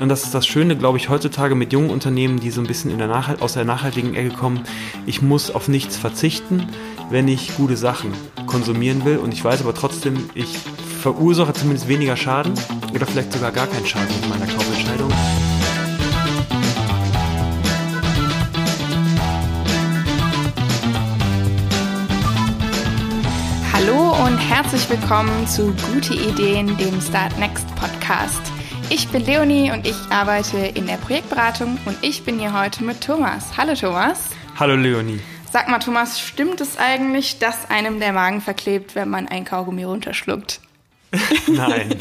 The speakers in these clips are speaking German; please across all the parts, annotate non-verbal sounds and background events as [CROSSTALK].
Und das ist das Schöne, glaube ich, heutzutage mit jungen Unternehmen, die so ein bisschen der aus der nachhaltigen Ecke kommen. Ich muss auf nichts verzichten, wenn ich gute Sachen konsumieren will. Und ich weiß aber trotzdem, ich verursache zumindest weniger Schaden oder vielleicht sogar gar keinen Schaden mit meiner Kaufentscheidung. Hallo und herzlich willkommen zu Gute Ideen, dem Start Next Podcast. Ich bin Leonie und ich arbeite in der Projektberatung und ich bin hier heute mit Thomas. Hallo Thomas. Hallo Leonie. Sag mal Thomas, stimmt es eigentlich, dass einem der Magen verklebt, wenn man ein Kaugummi runterschluckt? [LAUGHS] Nein.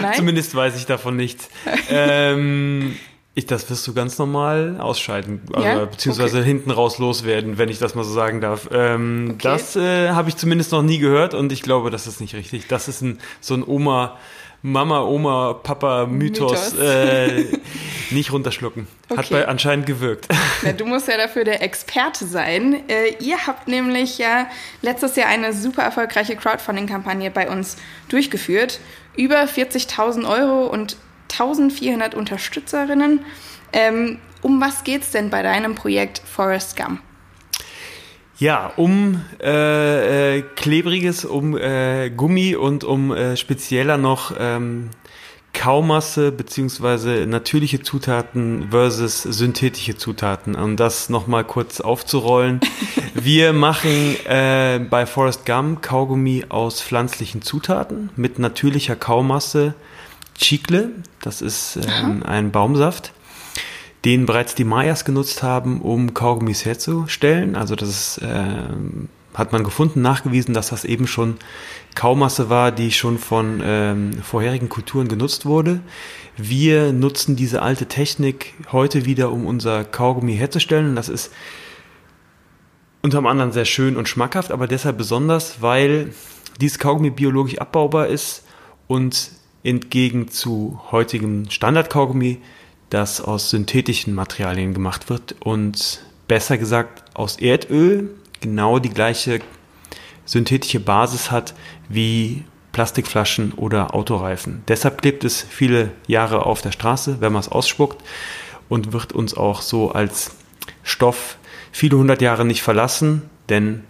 Nein. Zumindest weiß ich davon nichts. ähm, ich, das wirst du ganz normal ausscheiden, ja? beziehungsweise okay. hinten raus loswerden, wenn ich das mal so sagen darf. Ähm, okay. Das äh, habe ich zumindest noch nie gehört und ich glaube, das ist nicht richtig. Das ist ein, so ein Oma- Mama, Oma, Papa, Mythos, Mythos. Äh, nicht runterschlucken. Okay. Hat bei anscheinend gewirkt. Ja, du musst ja dafür der Experte sein. Äh, ihr habt nämlich ja letztes Jahr eine super erfolgreiche Crowdfunding-Kampagne bei uns durchgeführt. Über 40.000 Euro und 1400 Unterstützerinnen. Ähm, um was geht's denn bei deinem Projekt Forest Gum? Ja, um äh, äh, klebriges, um äh, Gummi und um äh, spezieller noch ähm, Kaumasse beziehungsweise natürliche Zutaten versus synthetische Zutaten. Um das nochmal kurz aufzurollen. [LAUGHS] Wir machen äh, bei Forest Gum Kaugummi aus pflanzlichen Zutaten mit natürlicher Kaumasse. Chicle, das ist ähm, ein Baumsaft den bereits die Mayas genutzt haben, um Kaugummis herzustellen. Also das ist, äh, hat man gefunden, nachgewiesen, dass das eben schon Kaumasse war, die schon von ähm, vorherigen Kulturen genutzt wurde. Wir nutzen diese alte Technik heute wieder, um unser Kaugummi herzustellen. Das ist unter anderem sehr schön und schmackhaft, aber deshalb besonders, weil dieses Kaugummi biologisch abbaubar ist und entgegen zu heutigem Standardkaugummi das aus synthetischen Materialien gemacht wird und besser gesagt aus Erdöl genau die gleiche synthetische Basis hat wie Plastikflaschen oder Autoreifen. Deshalb klebt es viele Jahre auf der Straße, wenn man es ausspuckt und wird uns auch so als Stoff viele hundert Jahre nicht verlassen, denn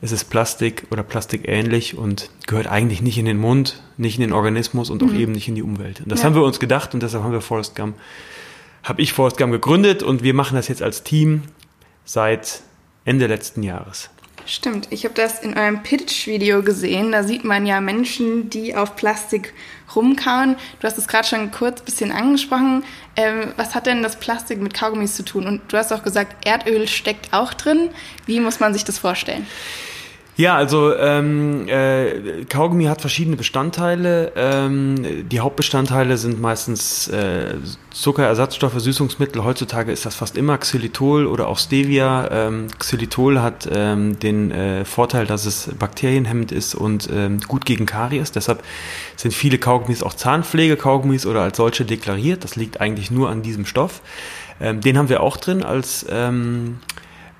es ist Plastik oder plastikähnlich und gehört eigentlich nicht in den Mund, nicht in den Organismus und auch mhm. eben nicht in die Umwelt. Und das ja. haben wir uns gedacht und deshalb haben wir Forest Gum habe ich Forest Gum gegründet und wir machen das jetzt als Team seit Ende letzten Jahres. Stimmt, ich habe das in eurem Pitch-Video gesehen. Da sieht man ja Menschen, die auf Plastik rumkauen. Du hast es gerade schon kurz ein bisschen angesprochen. Ähm, was hat denn das Plastik mit Kaugummis zu tun? Und du hast auch gesagt, Erdöl steckt auch drin. Wie muss man sich das vorstellen? Ja, also ähm, äh, Kaugummi hat verschiedene Bestandteile. Ähm, die Hauptbestandteile sind meistens äh, Zuckerersatzstoffe, Süßungsmittel. Heutzutage ist das fast immer Xylitol oder auch Stevia. Ähm, Xylitol hat ähm, den äh, Vorteil, dass es bakterienhemmend ist und ähm, gut gegen Karies. Deshalb sind viele Kaugummis auch Zahnpflege-Kaugummis oder als solche deklariert. Das liegt eigentlich nur an diesem Stoff. Ähm, den haben wir auch drin als, ähm,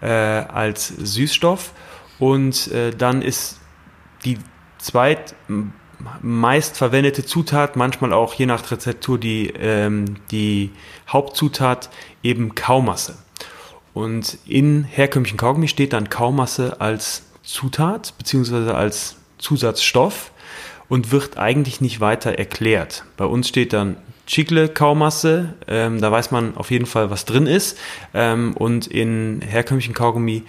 äh, als Süßstoff. Und äh, dann ist die zweit meist verwendete Zutat, manchmal auch je nach Rezeptur die, ähm, die Hauptzutat eben Kaumasse. Und in herkömmlichen Kaugummi steht dann Kaumasse als Zutat beziehungsweise als Zusatzstoff und wird eigentlich nicht weiter erklärt. Bei uns steht dann Chicle-Kaumasse, ähm, da weiß man auf jeden Fall, was drin ist. Ähm, und in herkömmlichen Kaugummi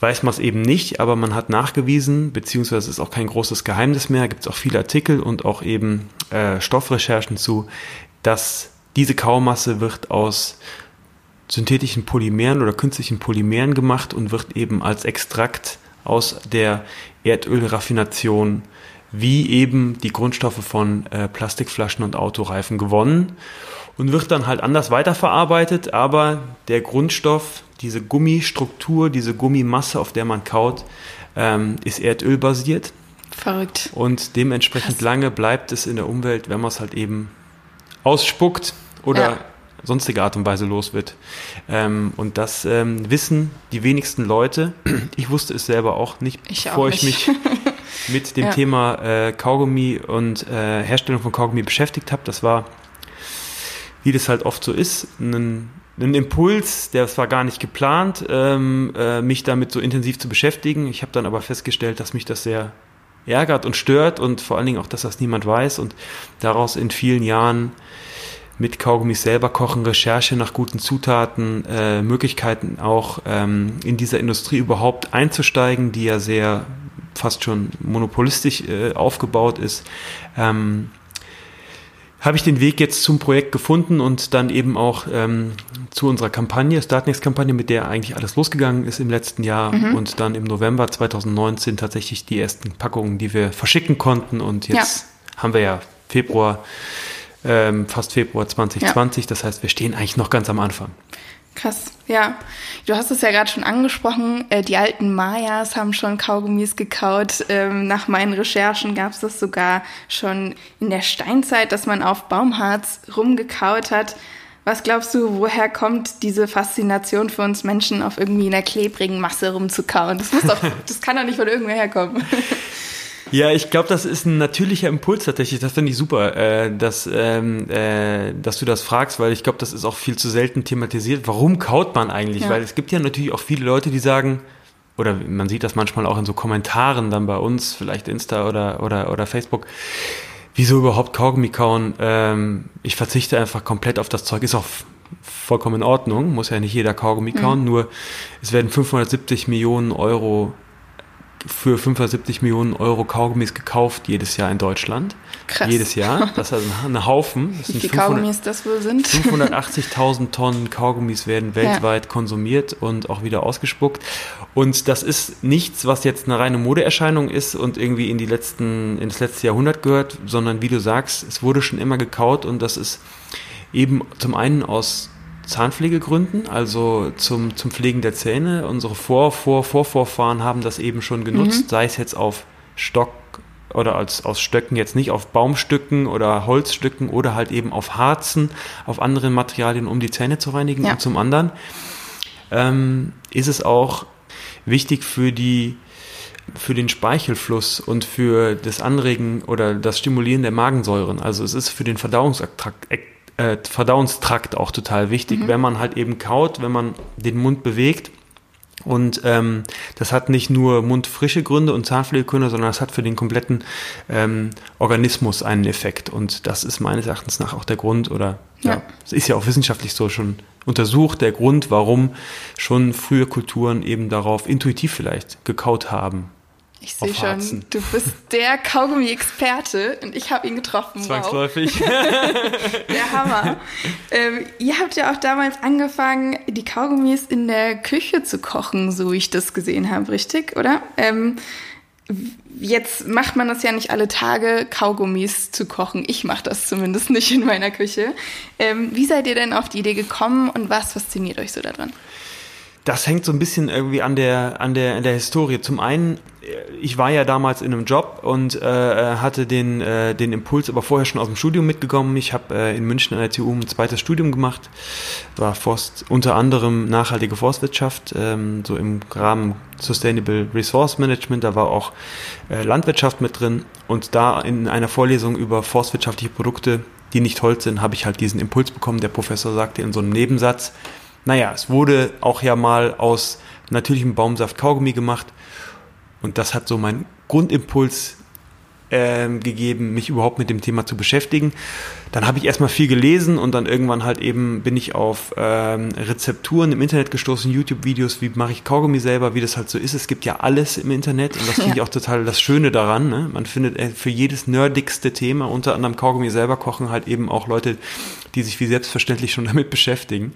weiß man es eben nicht, aber man hat nachgewiesen, beziehungsweise ist auch kein großes Geheimnis mehr, gibt es auch viele Artikel und auch eben äh, Stoffrecherchen zu, dass diese Kaumasse wird aus synthetischen Polymeren oder künstlichen Polymeren gemacht und wird eben als Extrakt aus der Erdölraffination wie eben die Grundstoffe von äh, Plastikflaschen und Autoreifen gewonnen und wird dann halt anders weiterverarbeitet, aber der Grundstoff, diese Gummistruktur, diese Gummimasse, auf der man kaut, ähm, ist erdölbasiert. Verrückt. Und dementsprechend Krass. lange bleibt es in der Umwelt, wenn man es halt eben ausspuckt oder ja. sonstige Art und Weise los wird. Ähm, und das ähm, wissen die wenigsten Leute. Ich wusste es selber auch nicht, ich bevor auch nicht. ich mich [LAUGHS] mit dem ja. Thema äh, Kaugummi und äh, Herstellung von Kaugummi beschäftigt habe. Das war wie das halt oft so ist, einen, einen Impuls, der war gar nicht geplant, ähm, äh, mich damit so intensiv zu beschäftigen. Ich habe dann aber festgestellt, dass mich das sehr ärgert und stört und vor allen Dingen auch, dass das niemand weiß und daraus in vielen Jahren mit Kaugummis selber kochen, Recherche nach guten Zutaten, äh, Möglichkeiten auch ähm, in dieser Industrie überhaupt einzusteigen, die ja sehr fast schon monopolistisch äh, aufgebaut ist. Ähm, habe ich den Weg jetzt zum Projekt gefunden und dann eben auch ähm, zu unserer Kampagne, Startnext-Kampagne, mit der eigentlich alles losgegangen ist im letzten Jahr mhm. und dann im November 2019 tatsächlich die ersten Packungen, die wir verschicken konnten und jetzt ja. haben wir ja Februar, ähm, fast Februar 2020, ja. das heißt, wir stehen eigentlich noch ganz am Anfang. Krass, ja. Du hast es ja gerade schon angesprochen, äh, die alten Mayas haben schon Kaugummis gekaut. Ähm, nach meinen Recherchen gab es das sogar schon in der Steinzeit, dass man auf Baumharz rumgekaut hat. Was glaubst du, woher kommt diese Faszination für uns Menschen, auf irgendwie einer klebrigen Masse rumzukauen? Das muss doch, [LAUGHS] das kann doch nicht von irgendwer herkommen. [LAUGHS] Ja, ich glaube, das ist ein natürlicher Impuls tatsächlich. Das finde ich super, äh, dass, ähm, äh, dass du das fragst, weil ich glaube, das ist auch viel zu selten thematisiert. Warum kaut man eigentlich? Ja. Weil es gibt ja natürlich auch viele Leute, die sagen, oder man sieht das manchmal auch in so Kommentaren dann bei uns, vielleicht Insta oder, oder, oder Facebook, wieso überhaupt Kaugummi kauen? Ähm, ich verzichte einfach komplett auf das Zeug. Ist auch vollkommen in Ordnung, muss ja nicht jeder Kaugummi kauen, mhm. nur es werden 570 Millionen Euro für 75 Millionen Euro Kaugummis gekauft jedes Jahr in Deutschland. Krass. Jedes Jahr. Das ist also ein Haufen. Wie viele Kaugummis das wohl sind? 580.000 Tonnen Kaugummis werden weltweit ja. konsumiert und auch wieder ausgespuckt. Und das ist nichts, was jetzt eine reine Modeerscheinung ist und irgendwie in die letzten, in das letzte Jahrhundert gehört, sondern wie du sagst, es wurde schon immer gekaut und das ist eben zum einen aus Zahnpflegegründen, also zum, zum Pflegen der Zähne. Unsere Vor-, Vor-, Vorvorfahren haben das eben schon genutzt, mhm. sei es jetzt auf Stock oder als, aus Stöcken, jetzt nicht auf Baumstücken oder Holzstücken oder halt eben auf Harzen, auf anderen Materialien, um die Zähne zu reinigen. Ja. Und zum anderen ähm, ist es auch wichtig für die für den Speichelfluss und für das Anregen oder das Stimulieren der Magensäuren. Also es ist für den Verdauungstrakt äh, Verdauungstrakt auch total wichtig, mhm. wenn man halt eben kaut, wenn man den Mund bewegt. Und ähm, das hat nicht nur mundfrische Gründe und Zahnpflegegründe, sondern das hat für den kompletten ähm, Organismus einen Effekt. Und das ist meines Erachtens nach auch der Grund, oder ja, es ja, ist ja auch wissenschaftlich so schon untersucht, der Grund, warum schon frühe Kulturen eben darauf intuitiv vielleicht gekaut haben. Ich sehe schon, du bist der Kaugummi-Experte und ich habe ihn getroffen. Zwangsläufig. Wow. [LAUGHS] [LAUGHS] der Hammer. Ähm, ihr habt ja auch damals angefangen, die Kaugummis in der Küche zu kochen, so wie ich das gesehen habe, richtig, oder? Ähm, jetzt macht man das ja nicht alle Tage, Kaugummis zu kochen. Ich mache das zumindest nicht in meiner Küche. Ähm, wie seid ihr denn auf die Idee gekommen und was fasziniert euch so daran? Das hängt so ein bisschen irgendwie an der, an der, an der Historie. Zum einen, ich war ja damals in einem Job und äh, hatte den, äh, den Impuls aber vorher schon aus dem Studium mitgekommen. Ich habe äh, in München an der TU ein zweites Studium gemacht, war Forst, unter anderem nachhaltige Forstwirtschaft, ähm, so im Rahmen Sustainable Resource Management, da war auch äh, Landwirtschaft mit drin und da in einer Vorlesung über forstwirtschaftliche Produkte, die nicht Holz sind, habe ich halt diesen Impuls bekommen. Der Professor sagte in so einem Nebensatz, naja, es wurde auch ja mal aus natürlichem Baumsaft Kaugummi gemacht. Und das hat so meinen Grundimpuls ähm, gegeben, mich überhaupt mit dem Thema zu beschäftigen. Dann habe ich erstmal viel gelesen und dann irgendwann halt eben bin ich auf ähm, Rezepturen im Internet gestoßen, YouTube-Videos, wie mache ich Kaugummi selber, wie das halt so ist. Es gibt ja alles im Internet und das finde ja. ich [LAUGHS] auch total das Schöne daran. Ne? Man findet äh, für jedes nerdigste Thema, unter anderem Kaugummi selber kochen, halt eben auch Leute, die sich wie selbstverständlich schon [LAUGHS] damit beschäftigen.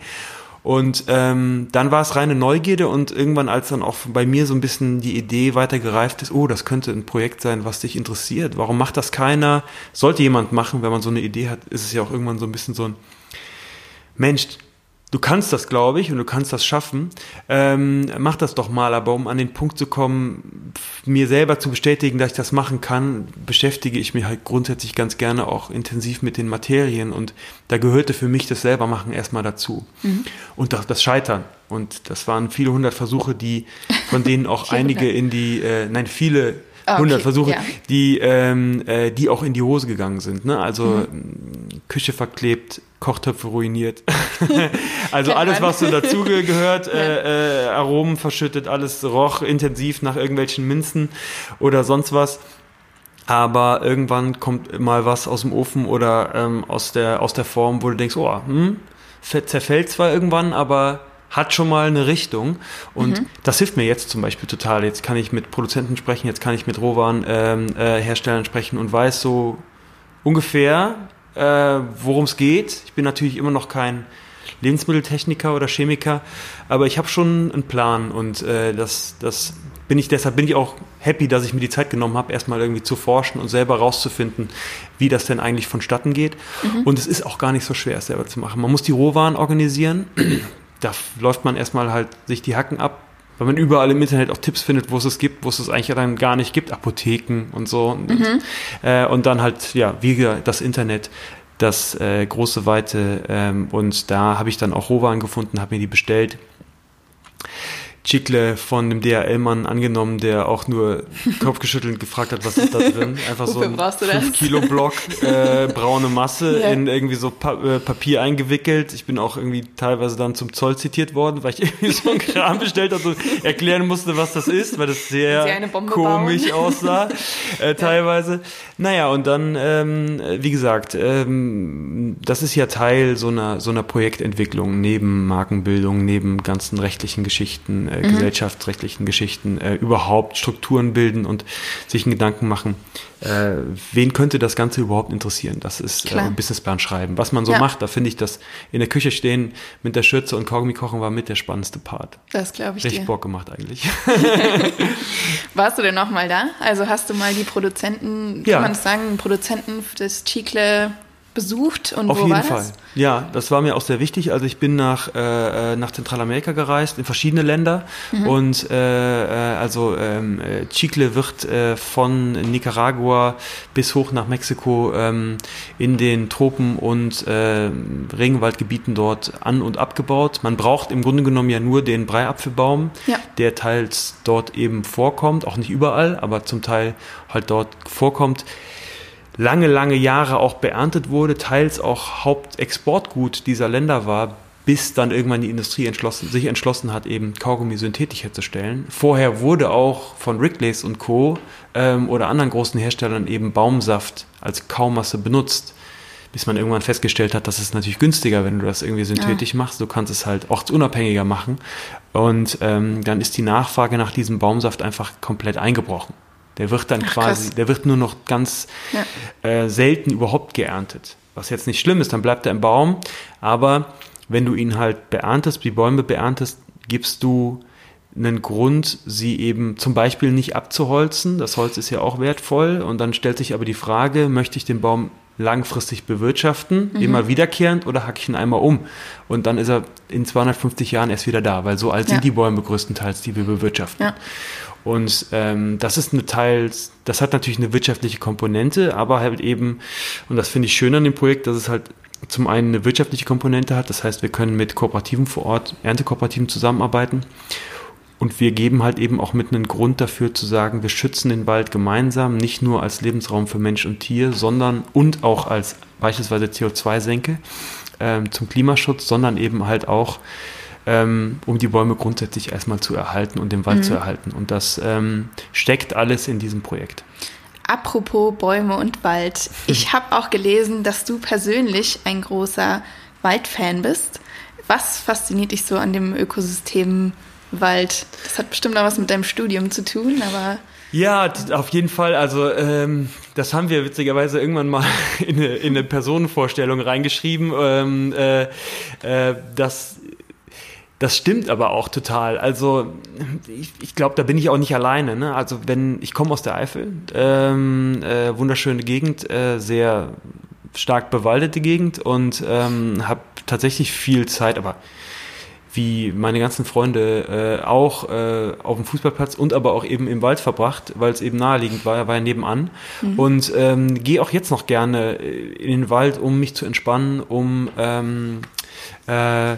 Und ähm, dann war es reine Neugierde und irgendwann, als dann auch bei mir so ein bisschen die Idee weitergereift ist, oh, das könnte ein Projekt sein, was dich interessiert. Warum macht das keiner? Sollte jemand machen, wenn man so eine Idee hat, ist es ja auch irgendwann so ein bisschen so ein Mensch, Du kannst das, glaube ich, und du kannst das schaffen. Ähm, mach das doch mal, aber um an den Punkt zu kommen, mir selber zu bestätigen, dass ich das machen kann, beschäftige ich mich halt grundsätzlich ganz gerne auch intensiv mit den Materien und da gehörte für mich das selber machen erstmal dazu. Mhm. Und das, das, Scheitern. Und das waren viele hundert Versuche, die, von denen auch [LAUGHS] einige in die, äh, nein, viele okay, 100 Versuche, ja. die, ähm, äh, die auch in die Hose gegangen sind. Ne? Also mhm. Küche verklebt, Kochtöpfe ruiniert. [LAUGHS] also alles, was so dazu gehört, [LAUGHS] äh, äh, Aromen verschüttet, alles roch intensiv nach irgendwelchen Minzen oder sonst was. Aber irgendwann kommt mal was aus dem Ofen oder ähm, aus, der, aus der Form, wo du denkst, oh, hm, zerfällt zwar irgendwann, aber hat schon mal eine Richtung. Und mhm. das hilft mir jetzt zum Beispiel total. Jetzt kann ich mit Produzenten sprechen, jetzt kann ich mit Rohwarenherstellern ähm, äh, sprechen und weiß so ungefähr, äh, worum es geht. Ich bin natürlich immer noch kein Lebensmitteltechniker oder Chemiker, aber ich habe schon einen Plan und äh, das, das bin ich, deshalb bin ich auch happy, dass ich mir die Zeit genommen habe, erstmal irgendwie zu forschen und selber rauszufinden, wie das denn eigentlich vonstatten geht. Mhm. Und es ist auch gar nicht so schwer, es selber zu machen. Man muss die Rohwaren organisieren. Da läuft man erstmal halt sich die Hacken ab, weil man überall im Internet auch Tipps findet, wo es es gibt, wo es es eigentlich dann gar nicht gibt, Apotheken und so. Und, mhm. äh, und dann halt, ja, wie das Internet, das äh, große Weite. Ähm, und da habe ich dann auch Rohwaren gefunden, habe mir die bestellt. Chicle von dem DHL-Mann angenommen, der auch nur [LAUGHS] kopfgeschüttelt gefragt hat, was ist da drin. Einfach so ein 5-Kilo-Block äh, braune Masse ja. in irgendwie so pa äh, Papier eingewickelt. Ich bin auch irgendwie teilweise dann zum Zoll zitiert worden, weil ich [LAUGHS] irgendwie so einen Kram bestellt habe und erklären musste, was das ist, weil das sehr komisch bauen. aussah, [LAUGHS] äh, teilweise. Ja. Naja, und dann, ähm, wie gesagt, ähm, das ist ja Teil so einer, so einer Projektentwicklung neben Markenbildung, neben ganzen rechtlichen Geschichten, äh, mhm. gesellschaftsrechtlichen Geschichten, äh, überhaupt Strukturen bilden und sich einen Gedanken machen, äh, wen könnte das Ganze überhaupt interessieren? Das ist äh, Businessplan schreiben. Was man so ja. macht, da finde ich, dass in der Küche stehen mit der Schürze und Kaugummi kochen war mit der spannendste Part. Das glaube ich Richtig dir. Bock gemacht eigentlich. [LAUGHS] Warst du denn noch mal da? Also hast du mal die Produzenten, ja. kann man es sagen, Produzenten des Chicle besucht und Auf wo jeden war Fall. Das? Ja, das war mir auch sehr wichtig. Also ich bin nach, äh, äh nach Zentralamerika gereist, in verschiedene Länder. Mhm. Und äh, äh, also ähm, äh, Chicle wird äh, von Nicaragua bis hoch nach Mexiko ähm, in den Tropen und Regenwaldgebieten dort an- und abgebaut. Man braucht im Grunde genommen ja nur den Breiapfelbaum, ja. der teils dort eben vorkommt, auch nicht überall, aber zum Teil halt dort vorkommt lange, lange Jahre auch beerntet wurde, teils auch Hauptexportgut dieser Länder war, bis dann irgendwann die Industrie entschlossen, sich entschlossen hat, eben Kaugummi synthetisch herzustellen. Vorher wurde auch von Wrigley's und Co. Ähm, oder anderen großen Herstellern eben Baumsaft als Kaumasse benutzt, bis man irgendwann festgestellt hat, dass es natürlich günstiger, wenn du das irgendwie synthetisch ja. machst. Du kannst es halt ortsunabhängiger machen. Und ähm, dann ist die Nachfrage nach diesem Baumsaft einfach komplett eingebrochen. Der wird dann Ach, quasi, krass. der wird nur noch ganz ja. äh, selten überhaupt geerntet. Was jetzt nicht schlimm ist, dann bleibt er im Baum. Aber wenn du ihn halt beerntest, die Bäume beerntest, gibst du einen Grund, sie eben zum Beispiel nicht abzuholzen. Das Holz ist ja auch wertvoll. Und dann stellt sich aber die Frage, möchte ich den Baum langfristig bewirtschaften, mhm. immer wiederkehrend oder hacke ich ihn einmal um? Und dann ist er in 250 Jahren erst wieder da, weil so alt ja. sind die Bäume größtenteils, die wir bewirtschaften. Ja. Und ähm, das ist eine Teil, das hat natürlich eine wirtschaftliche Komponente, aber halt eben, und das finde ich schön an dem Projekt, dass es halt zum einen eine wirtschaftliche Komponente hat, das heißt, wir können mit Kooperativen vor Ort, Erntekooperativen zusammenarbeiten. Und wir geben halt eben auch mit einen Grund dafür zu sagen, wir schützen den Wald gemeinsam, nicht nur als Lebensraum für Mensch und Tier, sondern und auch als beispielsweise CO2-Senke ähm, zum Klimaschutz, sondern eben halt auch ähm, um die Bäume grundsätzlich erstmal zu erhalten und den Wald mhm. zu erhalten. Und das ähm, steckt alles in diesem Projekt. Apropos Bäume und Wald. Ich [LAUGHS] habe auch gelesen, dass du persönlich ein großer Waldfan bist. Was fasziniert dich so an dem Ökosystem Wald? Das hat bestimmt auch was mit deinem Studium zu tun, aber. Ja, auf jeden Fall. Also ähm, das haben wir witzigerweise irgendwann mal [LAUGHS] in eine, in eine Personenvorstellung reingeschrieben, ähm, äh, äh, dass das stimmt aber auch total. Also ich, ich glaube, da bin ich auch nicht alleine. Ne? Also wenn ich komme aus der Eifel, ähm, äh, wunderschöne Gegend, äh, sehr stark bewaldete Gegend und ähm, habe tatsächlich viel Zeit, aber wie meine ganzen Freunde äh, auch äh, auf dem Fußballplatz und aber auch eben im Wald verbracht, weil es eben naheliegend war, war ja nebenan. Mhm. Und ähm, gehe auch jetzt noch gerne äh, in den Wald, um mich zu entspannen, um ähm, äh,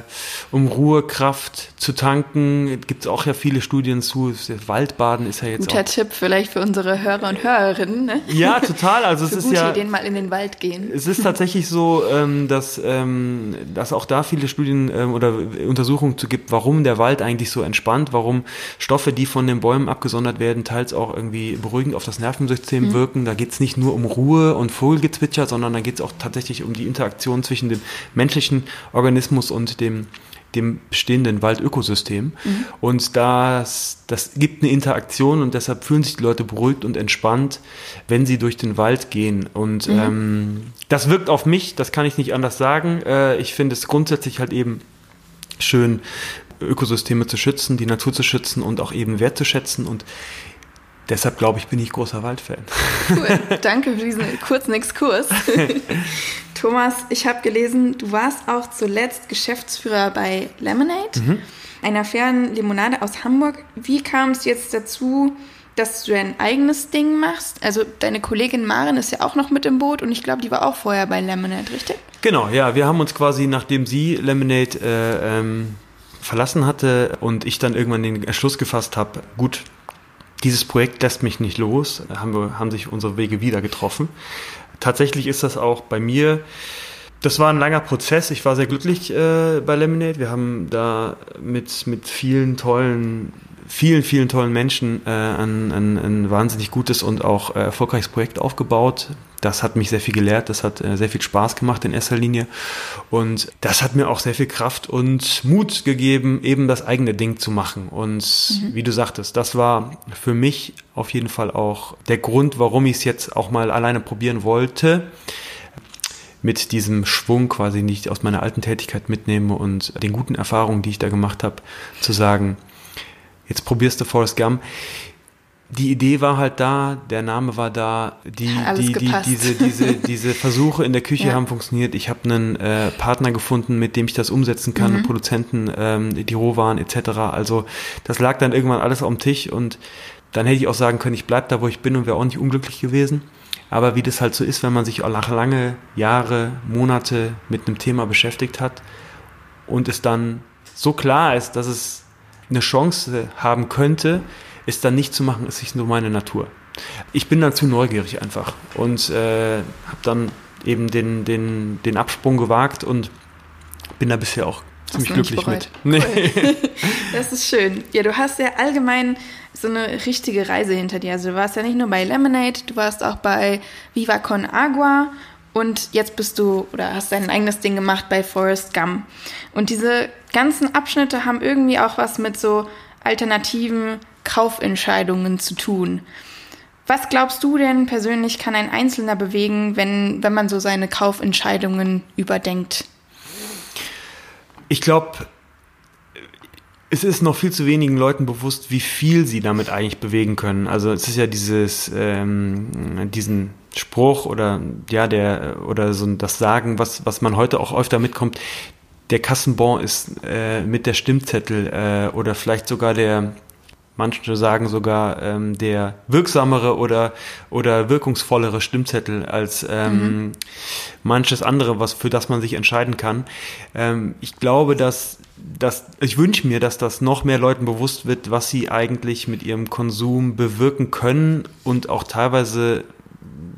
um Ruhekraft zu tanken. Gibt es auch ja viele Studien zu. Waldbaden ist ja jetzt Guter auch. Tipp vielleicht für unsere Hörer und Hörerinnen. Ne? Ja, total. Also es ist gute ja. Ideen mal in den Wald gehen. Es ist tatsächlich so, ähm, dass, ähm, dass auch da viele Studien ähm, oder Untersuchungen zu gibt, warum der Wald eigentlich so entspannt, warum Stoffe, die von den Bäumen abgesondert werden, teils auch irgendwie beruhigend auf das Nervensystem Mhm. wirken. Da geht es nicht nur um Ruhe und Vogelgezwitscher, sondern da geht es auch tatsächlich um die Interaktion zwischen dem menschlichen Organismus und dem dem bestehenden Waldökosystem. Mhm. Und das, das gibt eine Interaktion und deshalb fühlen sich die Leute beruhigt und entspannt, wenn sie durch den Wald gehen. Und Mhm. ähm, das wirkt auf mich, das kann ich nicht anders sagen. Äh, ich finde es grundsätzlich halt eben schön, Ökosysteme zu schützen, die Natur zu schützen und auch eben wertzuschätzen. Und deshalb glaube ich, bin ich großer Waldfan. Cool. [LAUGHS] Danke für diesen kurzen Exkurs. [LAUGHS] Thomas, ich habe gelesen, du warst auch zuletzt Geschäftsführer bei Lemonade, Mhm. einer fairen Limonade aus Hamburg. Wie kam es jetzt dazu, dass du dein eigenes Ding machst? Also deine Kollegin Maren ist ja auch noch mit im Boot und ich glaube, die war auch vorher bei Lemonade, richtig? Genau, ja, wir haben uns quasi, nachdem sie Lemonade äh, ähm, verlassen hatte und ich dann irgendwann den Entschluss gefasst habe, gut, dieses Projekt lässt mich nicht los, haben, wir, haben sich unsere Wege wieder getroffen. Tatsächlich ist das auch bei mir, das war ein langer Prozess. Ich war sehr glücklich äh, bei Lemonade. Wir haben da mit, mit vielen tollen, vielen, vielen tollen Menschen äh, ein, ein, ein wahnsinnig gutes und auch äh, erfolgreiches Projekt aufgebaut. Das hat mich sehr viel gelehrt, das hat äh, sehr viel Spaß gemacht in erster Linie. Und das hat mir auch sehr viel Kraft und Mut gegeben, eben das eigene Ding zu machen. Und wie du sagtest, das war für mich auf jeden Fall auch der Grund, warum ich es jetzt auch mal alleine probieren wollte mit diesem Schwung quasi nicht aus meiner alten Tätigkeit mitnehme und den guten Erfahrungen, die ich da gemacht habe, zu sagen, jetzt probierst du Forrest Gump. Die Idee war halt da, der Name war da, die, die, die, diese, diese, [LAUGHS] diese Versuche in der Küche Ja. haben funktioniert. Ich habe einen äh, Partner gefunden, mit dem ich das umsetzen kann, einen Produzenten, ähm, die Rohwaren etc. Also das lag dann irgendwann alles auf dem Tisch und dann hätte ich auch sagen können, ich bleib da, wo ich bin und wäre auch nicht unglücklich gewesen. Aber wie das halt so ist, wenn man sich auch nach lange Jahre, Monate mit einem Thema beschäftigt hat und es dann so klar ist, dass es eine Chance haben könnte, es dann nicht zu machen, ist nicht nur meine Natur. Ich bin dann zu neugierig einfach und äh, habe dann eben den, den, den Absprung gewagt und bin da bisher auch ziemlich glücklich bereut? mit. Cool. [LAUGHS] Das ist schön. Ja, du hast ja allgemein so eine richtige Reise hinter dir. Also du warst ja nicht nur bei Lemonade, du warst auch bei Viva Con Agua und jetzt bist du oder hast dein eigenes Ding gemacht bei Forrest Gump. Und diese ganzen Abschnitte haben irgendwie auch was mit so alternativen Kaufentscheidungen zu tun. Was glaubst du denn persönlich kann ein Einzelner bewegen, wenn, wenn man so seine Kaufentscheidungen überdenkt? Ich glaube, es ist noch viel zu wenigen Leuten bewusst, wie viel sie damit eigentlich bewegen können. Also es ist ja dieses, ähm, diesen Spruch oder ja der oder so das Sagen, was was man heute auch öfter mitkommt. Der Kassenbon ist äh, mit der Stimmzettel äh, oder vielleicht sogar der Manche sagen sogar ähm, der wirksamere oder, oder wirkungsvollere Stimmzettel als ähm, manches andere, was für das man sich entscheiden kann. Ähm, ich glaube, dass, dass ich wünsche mir, dass das noch mehr Leuten bewusst wird, was sie eigentlich mit ihrem Konsum bewirken können und auch teilweise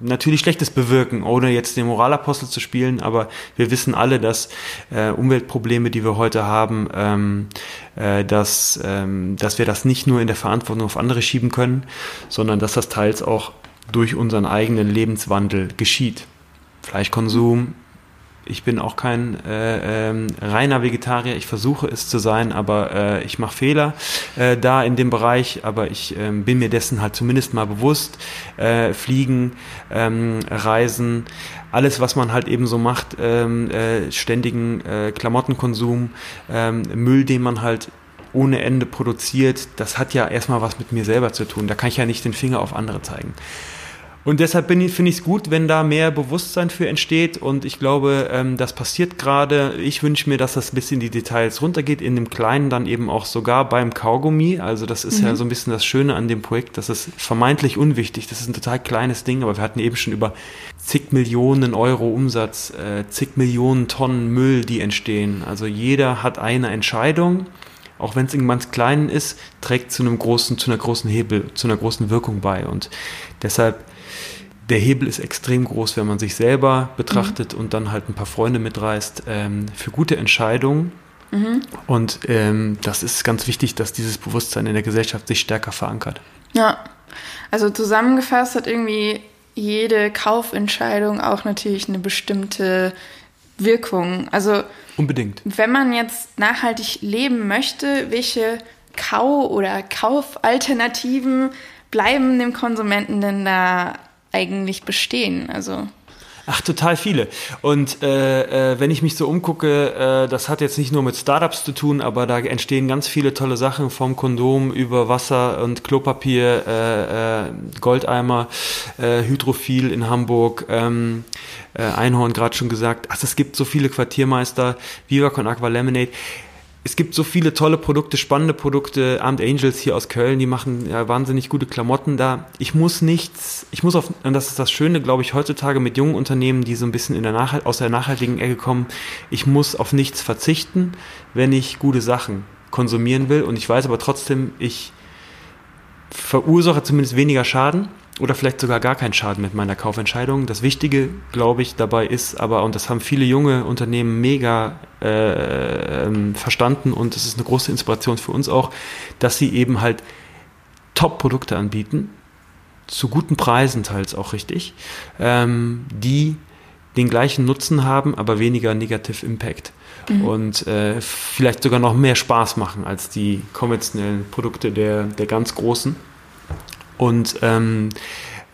natürlich Schlechtes bewirken, ohne jetzt den Moralapostel zu spielen, aber wir wissen alle, dass äh, Umweltprobleme, die wir heute haben, ähm, äh, dass, ähm, dass wir das nicht nur in der Verantwortung auf andere schieben können, sondern dass das teils auch durch unseren eigenen Lebenswandel geschieht. Fleischkonsum, ich bin auch kein äh, ähm, reiner Vegetarier, ich versuche es zu sein, aber äh, ich mache Fehler äh, da in dem Bereich, aber ich ähm, bin mir dessen halt zumindest mal bewusst. Äh, Fliegen, ähm, Reisen, alles, was man halt eben so macht, ähm, äh, ständigen äh, Klamottenkonsum, Müll, den man halt ohne Ende produziert, das hat ja erstmal was mit mir selber zu tun. Da kann ich ja nicht den Finger auf andere zeigen. Und deshalb finde ich es gut, wenn da mehr Bewusstsein für entsteht. Und ich glaube, ähm, das passiert gerade. Ich wünsche mir, dass das ein bisschen die Details runtergeht, in dem Kleinen dann eben auch sogar beim Kaugummi. Also das ist mhm. ja so ein bisschen das Schöne an dem Projekt. Das ist vermeintlich unwichtig. Das ist ein total kleines Ding, aber wir hatten eben schon über zig Millionen Euro Umsatz, äh, zig Millionen Tonnen Müll, die entstehen. Also jeder hat eine Entscheidung auch wenn es irgendwann klein ist, trägt zu einem großen, zu einer großen Hebel, zu einer großen Wirkung bei. Und deshalb der Hebel ist extrem groß, wenn man sich selber betrachtet mhm. und dann halt ein paar Freunde mitreißt, ähm, für gute Entscheidungen. Mhm. Und ähm, das ist ganz wichtig, dass dieses Bewusstsein in der Gesellschaft sich stärker verankert. Ja, also zusammengefasst hat irgendwie jede Kaufentscheidung auch natürlich eine bestimmte Wirkung. Also unbedingt. Wenn man jetzt nachhaltig leben möchte, welche Kau- oder Kaufalternativen bleiben dem Konsumenten denn da eigentlich bestehen? Also Ach, total viele. Und äh, äh, wenn ich mich so umgucke, äh, das hat jetzt nicht nur mit Startups zu tun, aber da entstehen ganz viele tolle Sachen vom Kondom über Wasser und Klopapier, äh, äh, Goldeimer, äh, Hydrophil in Hamburg, ähm, äh, Einhorn gerade schon gesagt. Ach, es gibt so viele Quartiermeister, Viva Aqua Lemonade es gibt so viele tolle Produkte, spannende Produkte. Armed Angels hier aus Köln, die machen ja, wahnsinnig gute Klamotten da. Ich muss nichts, ich muss auf, und das ist das Schöne, glaube ich, heutzutage mit jungen Unternehmen, die so ein bisschen in der Nachhalt, aus der nachhaltigen Ecke kommen. Ich muss auf nichts verzichten, wenn ich gute Sachen konsumieren will. Und ich weiß aber trotzdem, ich verursache zumindest weniger Schaden oder vielleicht sogar gar keinen Schaden mit meiner Kaufentscheidung. Das Wichtige, glaube ich, dabei ist aber, und das haben viele junge Unternehmen mega äh, ähm, verstanden und das ist eine große Inspiration für uns auch, dass sie eben halt Top-Produkte anbieten, zu guten Preisen teils auch richtig, ähm, die den gleichen Nutzen haben, aber weniger Negative Impact. Mhm. Und äh, vielleicht sogar noch mehr Spaß machen als die konventionellen Produkte der, der ganz Großen. Und ähm,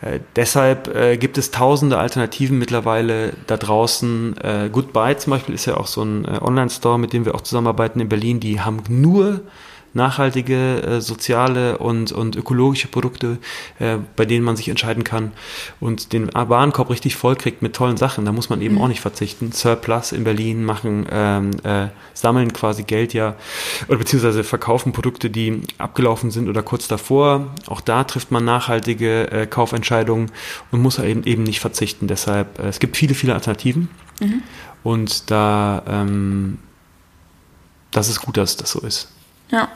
äh, deshalb äh, gibt es tausende Alternativen mittlerweile da draußen. Äh, Goodbye zum Beispiel ist ja auch so ein äh, Online-Store, mit dem wir auch zusammenarbeiten in Berlin. Die haben nur nachhaltige, äh, soziale und, und ökologische Produkte, äh, bei denen man sich entscheiden kann und den Warenkorb richtig voll kriegt mit tollen Sachen. Da muss man eben mhm. auch nicht verzichten. Surplus in Berlin machen, ähm, äh, sammeln quasi Geld ja oder beziehungsweise verkaufen Produkte, die abgelaufen sind oder kurz davor. Auch da trifft man nachhaltige äh, Kaufentscheidungen und muss eben, eben nicht verzichten. Deshalb, äh, es gibt viele, viele Alternativen. Mhm. Und da, ähm, das ist gut, dass das so ist. Ja.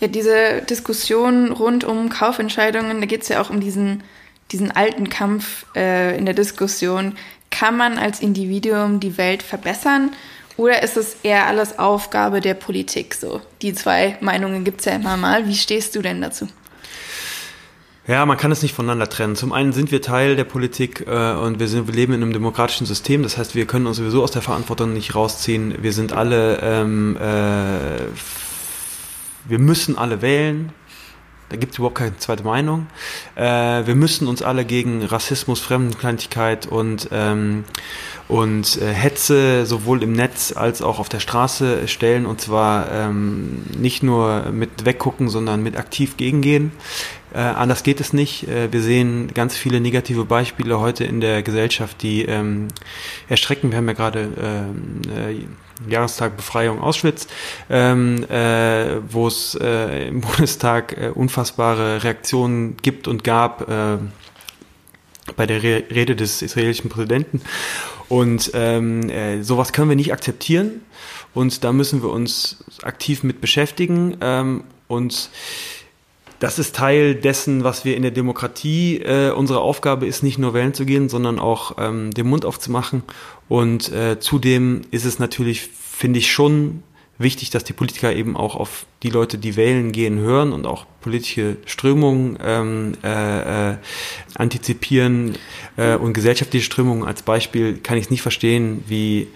Ja, diese Diskussion rund um Kaufentscheidungen, da geht es ja auch um diesen, diesen alten Kampf äh, in der Diskussion. Kann man als Individuum die Welt verbessern oder ist es eher alles Aufgabe der Politik so? Die zwei Meinungen gibt es ja immer mal. Wie stehst du denn dazu? Ja, man kann es nicht voneinander trennen. Zum einen sind wir Teil der Politik äh, und wir, sind, wir leben in einem demokratischen System. Das heißt, wir können uns sowieso aus der Verantwortung nicht rausziehen. Wir sind alle ähm, äh, wir müssen alle wählen. Da gibt es überhaupt keine zweite Meinung. Äh, wir müssen uns alle gegen Rassismus, Fremdenfeindlichkeit und, ähm, und äh, Hetze sowohl im Netz als auch auf der Straße stellen. Und zwar ähm, nicht nur mit weggucken, sondern mit aktiv gegengehen. Äh, anders geht es nicht. Äh, wir sehen ganz viele negative Beispiele heute in der Gesellschaft, die ähm, erschrecken. Wir haben ja gerade ähm, äh, Jahrestag Befreiung Auschwitz, ähm, äh, wo es äh, im [LAUGHS] Bundestag äh, unfassbare Reaktionen gibt und gab äh, bei der Re Rede des israelischen Präsidenten. Und ähm, äh, sowas können wir nicht akzeptieren und da müssen wir uns aktiv mit beschäftigen ähm, und das ist Teil dessen, was wir in der Demokratie, äh, unsere Aufgabe ist, nicht nur wählen zu gehen, sondern auch ähm, den Mund aufzumachen. Und äh, zudem ist es natürlich, finde ich, schon wichtig, dass die Politiker eben auch auf die Leute, die wählen gehen, hören und auch politische Strömungen ähm, äh, äh, antizipieren äh, und gesellschaftliche Strömungen. Als Beispiel kann ich nicht verstehen, wie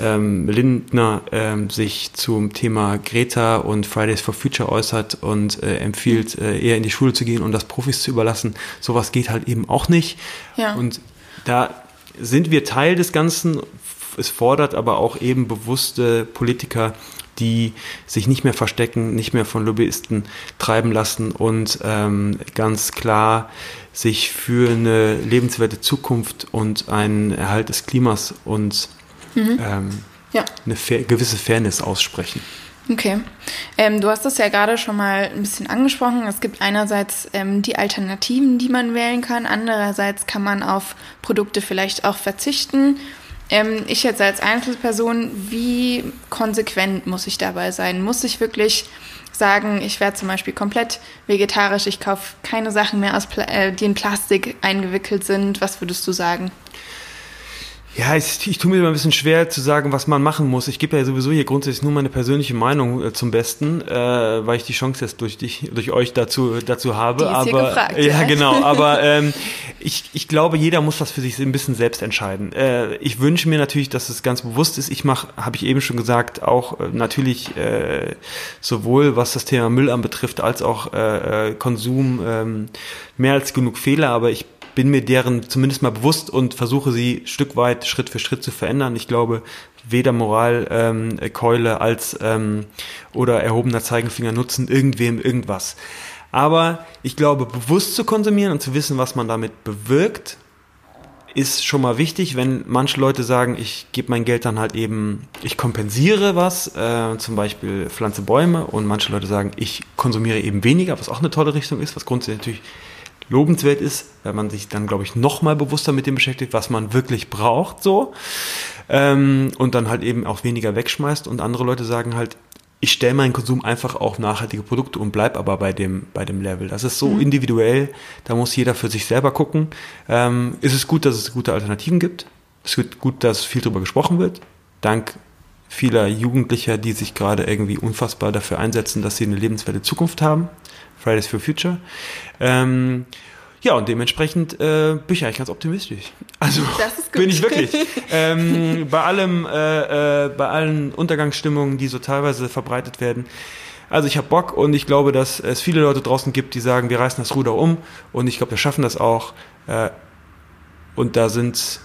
ähm, Lindner ähm, sich zum Thema Greta und Fridays for Future äußert und äh, empfiehlt, äh, eher in die Schule zu gehen und das Profis zu überlassen. Sowas geht halt eben auch nicht. Ja. Und da sind wir Teil des Ganzen. Es fordert aber auch eben bewusste Politiker, die sich nicht mehr verstecken, nicht mehr von Lobbyisten treiben lassen und ähm, ganz klar sich für eine lebenswerte Zukunft und einen Erhalt des Klimas und mhm. ähm, ja. eine fair, gewisse Fairness aussprechen. Okay. Ähm, du hast es ja gerade schon mal ein bisschen angesprochen. Es gibt einerseits ähm, die Alternativen, die man wählen kann. Andererseits kann man auf Produkte vielleicht auch verzichten. Ähm, ich jetzt als Einzelperson, wie konsequent muss ich dabei sein? Muss ich wirklich sagen, ich werde zum Beispiel komplett vegetarisch, ich kaufe keine Sachen mehr, aus Pla äh, die in Plastik eingewickelt sind? Was würdest du sagen? Ja, ich, ich tue mir immer ein bisschen schwer zu sagen, was man machen muss. Ich gebe ja sowieso hier grundsätzlich nur meine persönliche Meinung äh, zum Besten, äh, weil ich die Chance jetzt durch dich, durch euch dazu dazu habe. Die ist aber gefragt, ja, ja, genau. [LAUGHS] Aber ähm, ich, ich glaube, jeder muss das für sich ein bisschen selbst entscheiden. Äh, ich wünsche mir natürlich, dass es ganz bewusst ist. Ich mache, habe ich eben schon gesagt, auch äh, natürlich äh, sowohl was das Thema Müll anbetrifft als auch äh, äh Konsum äh, mehr als genug Fehler. Aber ich bin mir deren zumindest mal bewusst und versuche sie Stück weit Schritt für Schritt zu verändern. Ich glaube, weder Moralkeule ähm, als ähm, oder erhobener Zeigefinger nutzen irgendwem irgendwas. Aber ich glaube, bewusst zu konsumieren und zu wissen, was man damit bewirkt, ist schon mal wichtig, wenn manche Leute sagen, ich gebe mein Geld dann halt eben, ich kompensiere was, äh, zum Beispiel pflanze Bäume und manche Leute sagen, ich konsumiere eben weniger, was auch eine tolle Richtung ist, was grundsätzlich natürlich lobenswert ist, weil man sich dann, glaube ich, noch mal bewusster mit dem beschäftigt, was man wirklich braucht, so. Ähm, und dann halt eben auch weniger wegschmeißt. Und andere Leute sagen halt, ich stelle meinen Konsum einfach auf nachhaltige Produkte und bleib aber bei dem, bei dem Level. Das ist so mhm. individuell, da muss jeder für sich selber gucken. Ähm, ist es gut, dass es gute Alternativen gibt? Es ist gut, dass viel darüber gesprochen wird. Dank vieler Jugendlicher, die sich gerade irgendwie unfassbar dafür einsetzen, dass sie eine lebenswerte Zukunft haben. Fridays for Future. Ähm, ja, und dementsprechend äh, bin ich eigentlich ganz optimistisch. Also bin ich wirklich. ähm, bei allem, äh, äh, bei allen Untergangsstimmungen, die so teilweise verbreitet werden. Also ich habe Bock und ich glaube, dass es viele Leute draußen gibt, die sagen, wir reißen das Ruder um und ich glaube, wir schaffen das auch. Äh, und da sind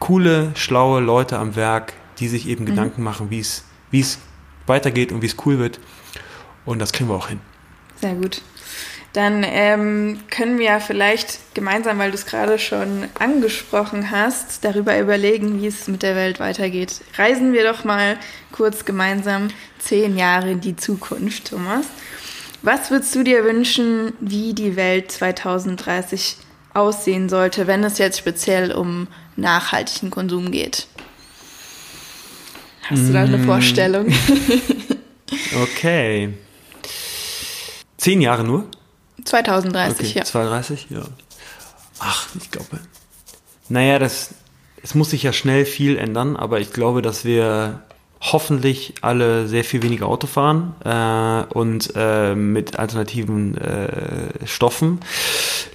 coole, schlaue Leute am Werk, die sich eben mhm. Gedanken machen, wie es wie es weitergeht und wie es cool wird. Und das kriegen wir auch hin. Sehr gut. Dann ähm, können wir ja vielleicht gemeinsam, weil du es gerade schon angesprochen hast, darüber überlegen, wie es mit der Welt weitergeht. Reisen wir doch mal kurz gemeinsam zehn Jahre in die Zukunft, Thomas. Was würdest du dir wünschen, wie die Welt 2030 aussehen sollte, wenn es jetzt speziell um nachhaltigen Konsum geht? Hast du da eine mm. Vorstellung? [LAUGHS] okay. Zehn Jahre nur? 2030, okay, ja. 2030, ja. Ach, ich glaube. Naja, das, es muss sich ja schnell viel ändern, aber ich glaube, dass wir hoffentlich alle sehr viel weniger Auto fahren äh, und äh, mit alternativen äh, Stoffen.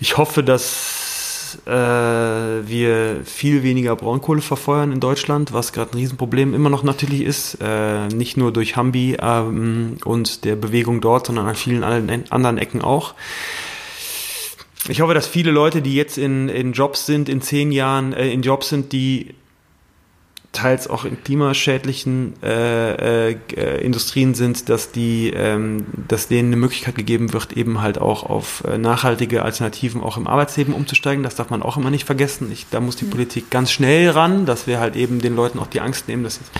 Ich hoffe, dass äh, wir viel weniger Braunkohle verfeuern in Deutschland, was gerade ein Riesenproblem immer noch natürlich ist. Äh, nicht nur durch Hambi ähm, und der Bewegung dort, sondern an vielen anderen Ecken auch. Ich hoffe, dass viele Leute, die jetzt in, in Jobs sind, in zehn Jahren, äh, in Jobs sind, die teils auch in klimaschädlichen äh, äh, Industrien sind, dass die, ähm, dass denen eine Möglichkeit gegeben wird, eben halt auch auf äh, nachhaltige Alternativen auch im Arbeitsleben umzusteigen. Das darf man auch immer nicht vergessen. Ich, da muss die mhm. Politik ganz schnell ran, dass wir halt eben den Leuten auch die Angst nehmen, dass jetzt,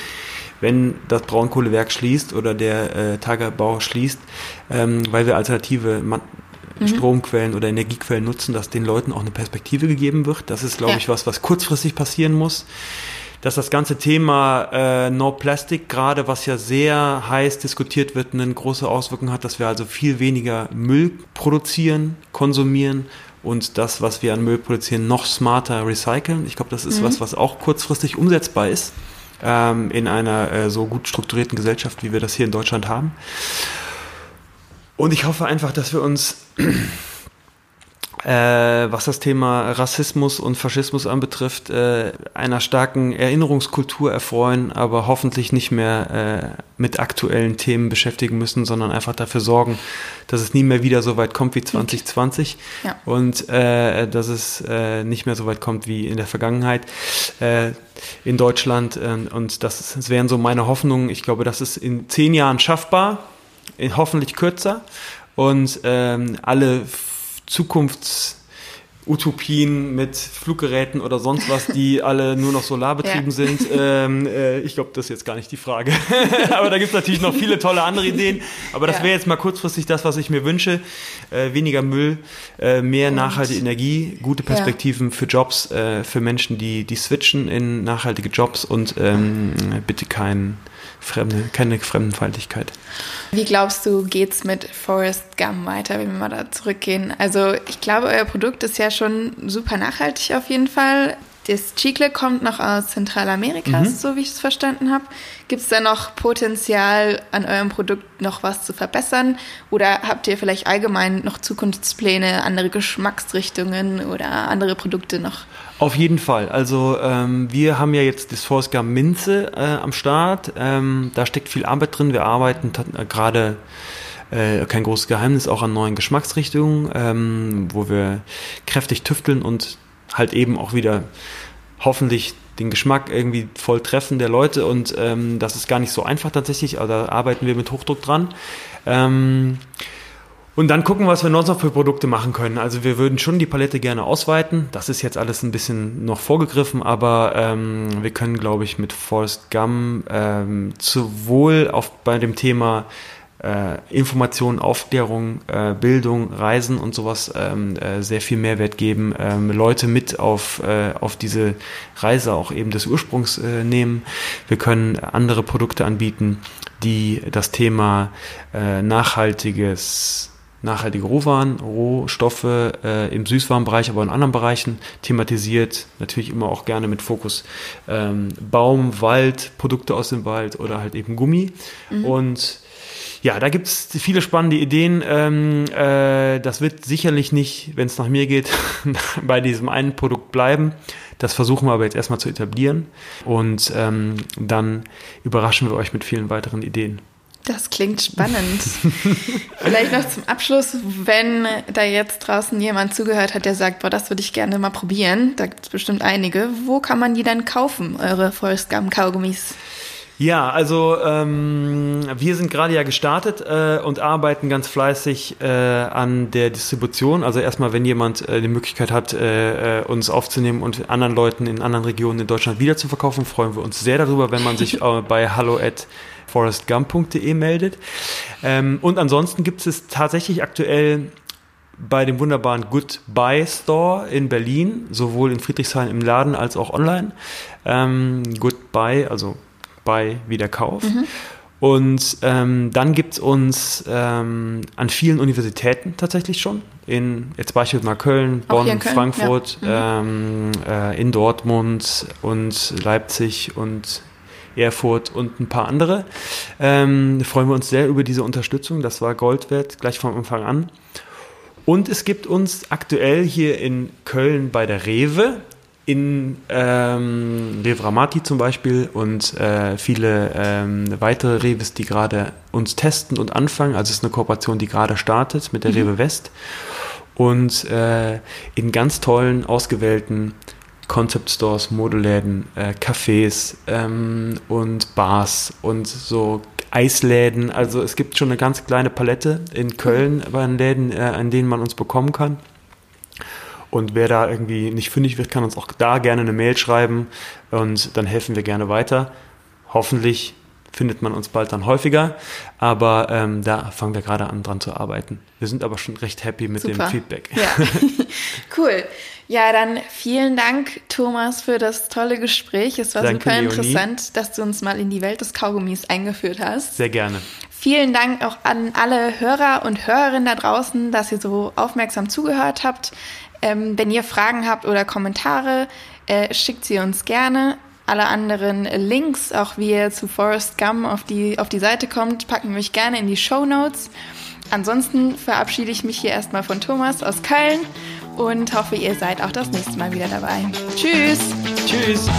wenn das Braunkohlewerk schließt oder der äh, Tagebau schließt, ähm, weil wir alternative Man mhm. Stromquellen oder Energiequellen nutzen, dass den Leuten auch eine Perspektive gegeben wird. Das ist, glaube ja. ich, was, was kurzfristig passieren muss dass das ganze Thema äh, No Plastic gerade, was ja sehr heiß diskutiert wird, eine große Auswirkung hat, dass wir also viel weniger Müll produzieren, konsumieren und das, was wir an Müll produzieren, noch smarter recyceln. Ich glaube, das ist mhm. was, was auch kurzfristig umsetzbar ist ähm, in einer äh, so gut strukturierten Gesellschaft, wie wir das hier in Deutschland haben. Und ich hoffe einfach, dass wir uns äh, was das Thema Rassismus und Faschismus anbetrifft, äh, einer starken Erinnerungskultur erfreuen, aber hoffentlich nicht mehr äh, mit aktuellen Themen beschäftigen müssen, sondern einfach dafür sorgen, dass es nie mehr wieder so weit kommt wie 2020 okay. ja. und äh, dass es äh, nicht mehr so weit kommt wie in der Vergangenheit äh, in Deutschland. Äh, und das, das wären so meine Hoffnungen. Ich glaube, das ist in zehn Jahren schaffbar, in, hoffentlich kürzer und ähm, alle Zukunfts- Utopien mit Fluggeräten oder sonst was, die alle nur noch solarbetrieben ja. sind. Ähm, äh, ich glaube, das ist jetzt gar nicht die Frage. [LAUGHS] aber da gibt es natürlich noch viele tolle andere Ideen. Aber das ja. wäre jetzt mal kurzfristig das, was ich mir wünsche. Äh, weniger Müll, äh, mehr Und, nachhaltige Energie, gute Perspektiven ja. für Jobs, äh, für Menschen, die, die switchen in nachhaltige Jobs und ähm, bitte kein Fremde, keine Fremdenfeindlichkeit. Wie glaubst du, geht es mit Forest Gum weiter, wenn wir mal da zurückgehen? Also ich glaube, euer Produkt ist ja schon super nachhaltig auf jeden Fall. Das Chicle kommt noch aus Zentralamerika, mhm. so wie ich es verstanden habe. Gibt es da noch Potenzial, an eurem Produkt noch was zu verbessern? Oder habt ihr vielleicht allgemein noch Zukunftspläne, andere Geschmacksrichtungen oder andere Produkte noch? Auf jeden Fall. Also ähm, wir haben ja jetzt das Forska Minze äh, am Start. Ähm, da steckt viel Arbeit drin. Wir arbeiten äh, gerade äh, kein großes Geheimnis auch an neuen Geschmacksrichtungen, ähm, wo wir kräftig tüfteln und halt eben auch wieder hoffentlich den Geschmack irgendwie voll treffen der Leute und ähm, das ist gar nicht so einfach tatsächlich, aber da arbeiten wir mit Hochdruck dran. Ähm, und dann gucken, was wir sonst noch für Produkte machen können. Also wir würden schon die Palette gerne ausweiten. Das ist jetzt alles ein bisschen noch vorgegriffen, aber ähm, wir können, glaube ich, mit Forest Gum ähm, sowohl auf, bei dem Thema äh, Information, Aufklärung, äh, Bildung, Reisen und sowas ähm, äh, sehr viel Mehrwert geben, ähm, Leute mit auf, äh, auf diese Reise auch eben des Ursprungs äh, nehmen. Wir können andere Produkte anbieten, die das Thema äh, nachhaltiges nachhaltige Rohwaren, Rohstoffe äh, im Süßwarenbereich, aber in anderen Bereichen thematisiert. Natürlich immer auch gerne mit Fokus ähm, Baum, Wald, Produkte aus dem Wald oder halt eben Gummi. Mhm. Und ja, da gibt es viele spannende Ideen. Ähm, äh, das wird sicherlich nicht, wenn es nach mir geht, [LAUGHS] bei diesem einen Produkt bleiben. Das versuchen wir aber jetzt erstmal zu etablieren und ähm, dann überraschen wir euch mit vielen weiteren Ideen. Das klingt spannend. [LAUGHS] Vielleicht noch zum Abschluss, wenn da jetzt draußen jemand zugehört hat, der sagt, boah, das würde ich gerne mal probieren, da gibt es bestimmt einige. Wo kann man die dann kaufen, eure Forest Gum Kaugummis? Ja, also ähm, wir sind gerade ja gestartet äh, und arbeiten ganz fleißig äh, an der Distribution. Also erstmal, wenn jemand äh, die Möglichkeit hat, äh, äh, uns aufzunehmen und anderen Leuten in anderen Regionen in Deutschland wieder zu verkaufen, freuen wir uns sehr darüber, wenn man sich [LAUGHS] äh, bei hallo at forestgum.de meldet. Ähm, und ansonsten gibt es tatsächlich aktuell bei dem wunderbaren Goodbye Store in Berlin, sowohl in Friedrichshain im Laden als auch online. Ähm, Goodbye, also bei Wiederkauf. Mhm. Und ähm, dann gibt es uns ähm, an vielen Universitäten tatsächlich schon. In jetzt beispielsweise mal Köln, Bonn, Köln? Frankfurt, ja. mhm. ähm, äh, in Dortmund und Leipzig und Erfurt und ein paar andere. Ähm, freuen wir uns sehr über diese Unterstützung. Das war Gold wert, gleich vom Anfang an. Und es gibt uns aktuell hier in Köln bei der Rewe in ähm, Revramati zum Beispiel und äh, viele ähm, weitere Reves, die gerade uns testen und anfangen. Also es ist eine Kooperation, die gerade startet mit der mhm. Rewe West und äh, in ganz tollen, ausgewählten Concept Stores, Modeläden, äh, Cafés ähm, und Bars und so Eisläden. Also es gibt schon eine ganz kleine Palette in Köln bei den Läden, äh, an denen man uns bekommen kann. Und wer da irgendwie nicht fündig wird, kann uns auch da gerne eine Mail schreiben und dann helfen wir gerne weiter. Hoffentlich findet man uns bald dann häufiger, aber ähm, da fangen wir gerade an dran zu arbeiten. Wir sind aber schon recht happy mit Super. dem Feedback. Ja. [LAUGHS] cool. Ja, dann vielen Dank, Thomas, für das tolle Gespräch. Es war Danke, super interessant, Leonie. dass du uns mal in die Welt des Kaugummis eingeführt hast. Sehr gerne. Vielen Dank auch an alle Hörer und Hörerinnen da draußen, dass ihr so aufmerksam zugehört habt. Ähm, wenn ihr Fragen habt oder Kommentare, äh, schickt sie uns gerne. Alle anderen Links, auch wie ihr zu Forest Gum auf die, auf die Seite kommt, packen wir euch gerne in die Show Notes. Ansonsten verabschiede ich mich hier erstmal von Thomas aus Köln und hoffe, ihr seid auch das nächste Mal wieder dabei. Tschüss! Tschüss!